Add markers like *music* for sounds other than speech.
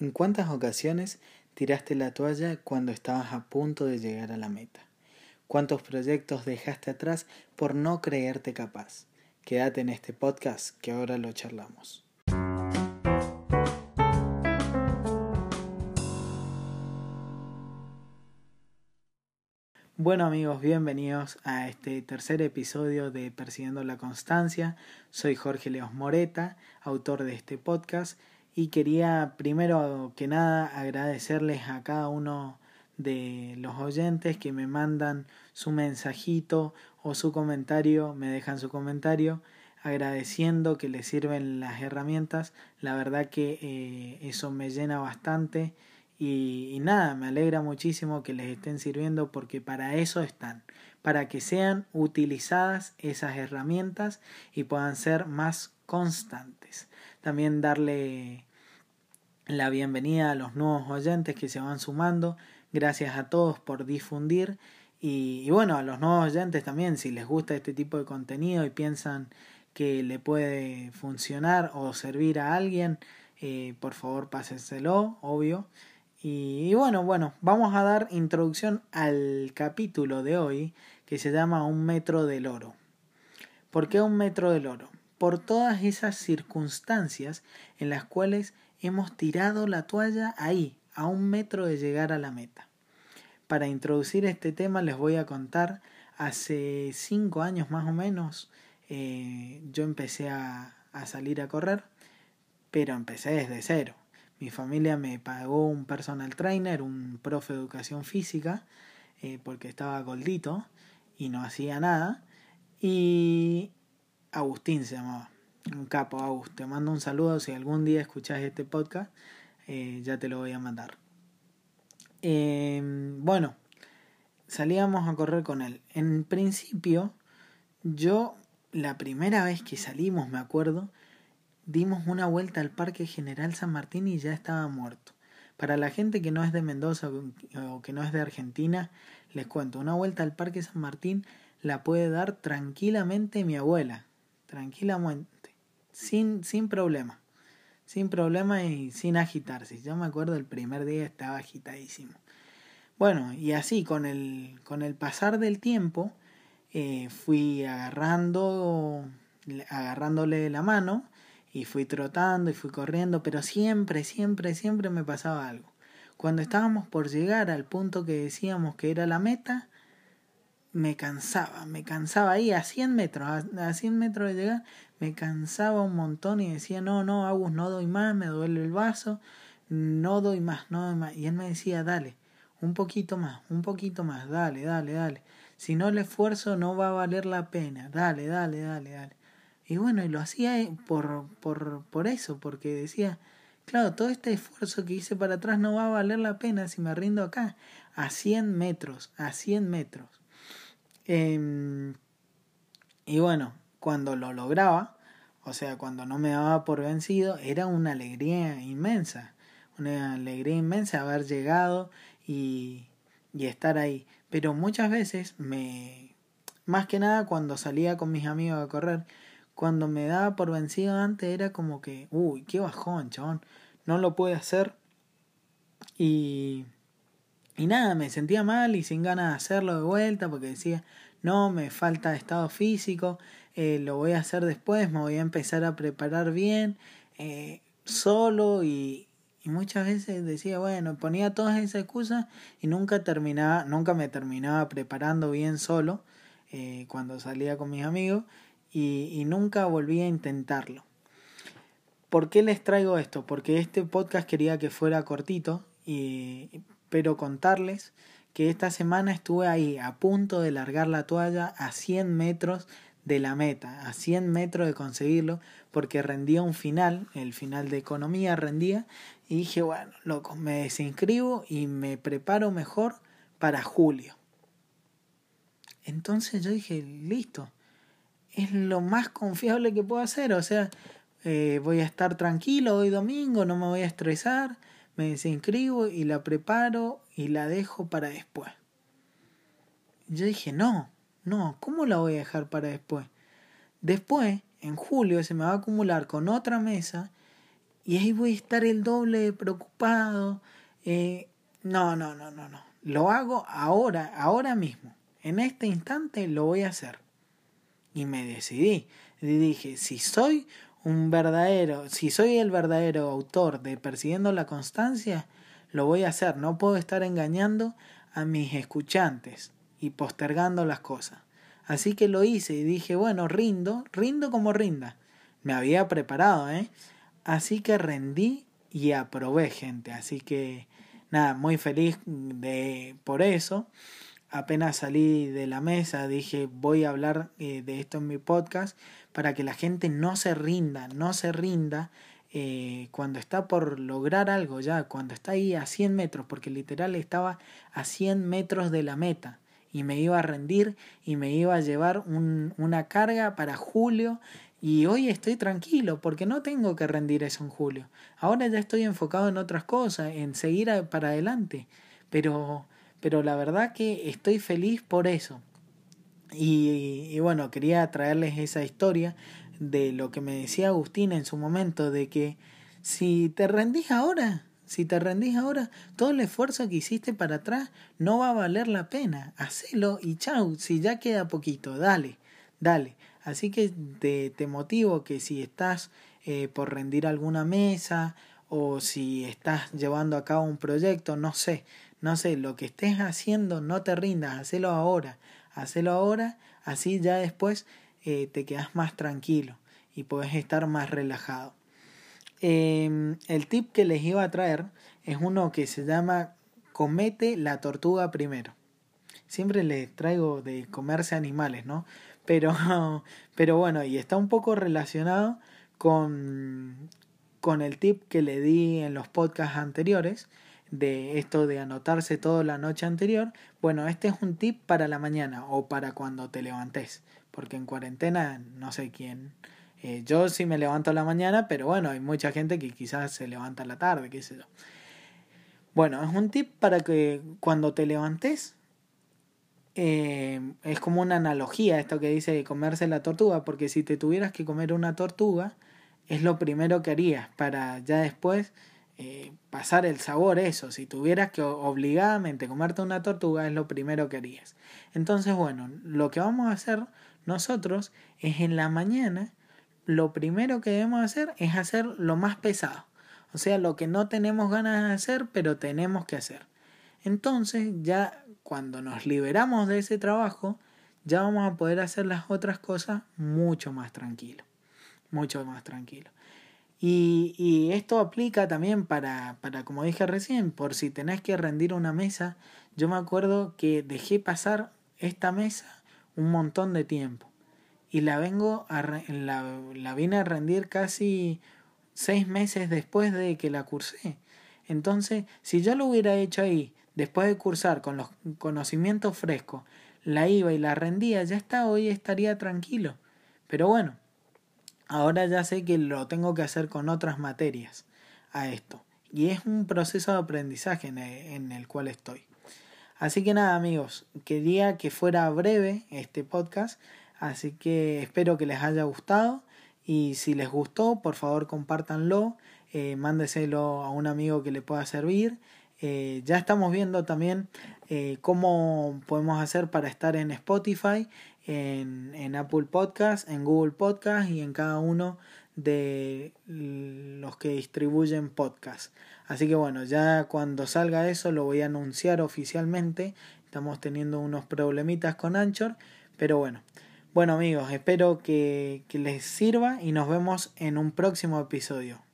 ¿En cuántas ocasiones tiraste la toalla cuando estabas a punto de llegar a la meta? ¿Cuántos proyectos dejaste atrás por no creerte capaz? Quédate en este podcast que ahora lo charlamos. Bueno amigos, bienvenidos a este tercer episodio de Persiguiendo la Constancia. Soy Jorge Leos Moreta, autor de este podcast y quería primero que nada agradecerles a cada uno de los oyentes que me mandan su mensajito o su comentario, me dejan su comentario agradeciendo que les sirven las herramientas. La verdad que eh, eso me llena bastante y, y, nada, me alegra muchísimo que les estén sirviendo porque para eso están, para que sean utilizadas esas herramientas y puedan ser más constantes. También darle la bienvenida a los nuevos oyentes que se van sumando. Gracias a todos por difundir. Y, bueno, a los nuevos oyentes también, si les gusta este tipo de contenido y piensan que le puede funcionar o servir a alguien, eh, por favor pásenselo, obvio. Y, y, bueno, bueno, vamos a dar introducción al capítulo de hoy que se llama Un metro del oro. ¿Por qué un metro del oro? Por todas esas circunstancias en las cuales hemos tirado la toalla ahí, a un metro de llegar a la meta. Para introducir este tema les voy a contar, hace cinco años más o menos, eh, yo empecé a, a salir a correr, pero empecé desde cero. Mi familia me pagó un personal trainer, un profe de educación física, eh, porque estaba gordito y no hacía nada. Y Agustín se llamaba un capo, Agus. Te mando un saludo. Si algún día escuchas este podcast, eh, ya te lo voy a mandar. Eh, bueno, salíamos a correr con él. En principio, yo, la primera vez que salimos, me acuerdo, dimos una vuelta al Parque General San Martín y ya estaba muerto. Para la gente que no es de Mendoza o que no es de Argentina, les cuento, una vuelta al Parque San Martín la puede dar tranquilamente mi abuela, tranquilamente sin, sin problema. Sin problema y sin agitarse. Yo me acuerdo el primer día estaba agitadísimo. Bueno, y así con el, con el pasar del tiempo eh, fui agarrando, agarrándole la mano y fui trotando y fui corriendo, pero siempre, siempre, siempre me pasaba algo. Cuando estábamos por llegar al punto que decíamos que era la meta, me cansaba, me cansaba ahí a 100 metros, a, 100 metros de llegar, me cansaba un montón y decía, no, no, Agus, no doy más, me duele el vaso, no doy más, no doy más. Y él me decía, dale, un poquito más, un poquito más, dale, dale, dale. Si no el esfuerzo no va a valer la pena, dale, dale, dale, dale. Y bueno, y lo hacía por, por, por eso, porque decía, claro, todo este esfuerzo que hice para atrás no va a valer la pena si me rindo acá, a 100 metros, a 100 metros. Eh, y bueno, cuando lo lograba, o sea, cuando no me daba por vencido, era una alegría inmensa, una alegría inmensa haber llegado y, y estar ahí. Pero muchas veces me, más que nada cuando salía con mis amigos a correr, cuando me daba por vencido antes era como que, uy, qué bajón, chabón, no lo puede hacer. Y y nada, me sentía mal y sin ganas de hacerlo de vuelta porque decía, no, me falta estado físico, eh, lo voy a hacer después, me voy a empezar a preparar bien, eh, solo y, muchas veces decía, bueno, ponía todas esas excusas y nunca terminaba, nunca me terminaba preparando bien solo eh, cuando salía con mis amigos y, y nunca volví a intentarlo. ¿Por qué les traigo esto? Porque este podcast quería que fuera cortito y pero contarles que esta semana estuve ahí a punto de largar la toalla a 100 metros de la meta, a 100 metros de conseguirlo, porque rendía un final, el final de economía rendía, y dije, bueno, loco, me desinscribo y me preparo mejor para julio. Entonces yo dije, listo, es lo más confiable que puedo hacer, o sea, eh, voy a estar tranquilo hoy domingo, no me voy a estresar, me desinscribo y la preparo y la dejo para después. Yo dije, no, no, ¿cómo la voy a dejar para después? Después, en julio, se me va a acumular con otra mesa y ahí voy a estar el doble preocupado. Eh, no, no, no, no, no. Lo hago ahora, ahora mismo. En este instante lo voy a hacer. Y me decidí. Y dije, si soy un verdadero, si soy el verdadero autor de Persiguiendo la Constancia, lo voy a hacer. No puedo estar engañando a mis escuchantes y postergando las cosas. Así que lo hice y dije, bueno, rindo, rindo como rinda. Me había preparado, ¿eh? Así que rendí y aprobé, gente. Así que nada, muy feliz de por eso. Apenas salí de la mesa, dije voy a hablar eh, de esto en mi podcast para que la gente no se rinda, no se rinda eh, cuando está por lograr algo ya, cuando está ahí a 100 metros, porque literal estaba a 100 metros de la meta y me iba a rendir y me iba a llevar un, una carga para julio y hoy estoy tranquilo porque no tengo que rendir eso en julio. Ahora ya estoy enfocado en otras cosas, en seguir para adelante. Pero, pero la verdad que estoy feliz por eso. Y, y, bueno, quería traerles esa historia de lo que me decía Agustín en su momento, de que si te rendís ahora, si te rendís ahora, todo el esfuerzo que hiciste para atrás no va a valer la pena. Hacelo y chau, si ya queda poquito, dale, dale. Así que te, te motivo que si estás eh, por rendir alguna mesa o si estás llevando a cabo un proyecto, no sé, no sé, lo que estés haciendo, no te rindas, hacelo ahora, hacelo ahora, así ya después eh, te quedas más tranquilo y puedes estar más relajado. Eh, el tip que les iba a traer es uno que se llama comete la tortuga primero. Siempre les traigo de comerse animales, ¿no? Pero, *laughs* pero bueno, y está un poco relacionado con, con el tip que le di en los podcasts anteriores de esto de anotarse todo la noche anterior. Bueno, este es un tip para la mañana o para cuando te levantes, porque en cuarentena no sé quién. Eh, yo sí me levanto a la mañana, pero bueno, hay mucha gente que quizás se levanta la tarde, qué sé yo. Bueno, es un tip para que cuando te levantes eh, es como una analogía esto que dice de comerse la tortuga, porque si te tuvieras que comer una tortuga, es lo primero que harías para ya después eh, pasar el sabor eso. Si tuvieras que obligadamente comerte una tortuga, es lo primero que harías. Entonces, bueno, lo que vamos a hacer nosotros es en la mañana, lo primero que debemos hacer es hacer lo más pesado. O sea, lo que no tenemos ganas de hacer, pero tenemos que hacer. Entonces, ya cuando nos liberamos de ese trabajo, ya vamos a poder hacer las otras cosas mucho más tranquilo. Mucho más tranquilo. Y, y esto aplica también para, para, como dije recién, por si tenés que rendir una mesa. Yo me acuerdo que dejé pasar esta mesa un montón de tiempo. Y la vengo a la, la vine a rendir casi seis meses después de que la cursé. Entonces, si yo lo hubiera hecho ahí después de cursar con los conocimientos frescos, la iba y la rendía, ya está, hoy estaría tranquilo. Pero bueno, ahora ya sé que lo tengo que hacer con otras materias a esto. Y es un proceso de aprendizaje en el, cual estoy. Así que nada amigos, quería que fuera breve este podcast, así que espero que les haya gustado y si les gustó, por favor compártanlo, eh, mándeselo a un amigo que le pueda servir eh, ya estamos viendo también eh, cómo podemos hacer para estar en Spotify, en, en Apple Podcast, en Google Podcast y en cada uno de los que distribuyen podcast. Así que bueno, ya cuando salga eso lo voy a anunciar oficialmente. Estamos teniendo unos problemitas con Anchor, pero bueno. Bueno amigos, espero que, que les sirva y nos vemos en un próximo episodio.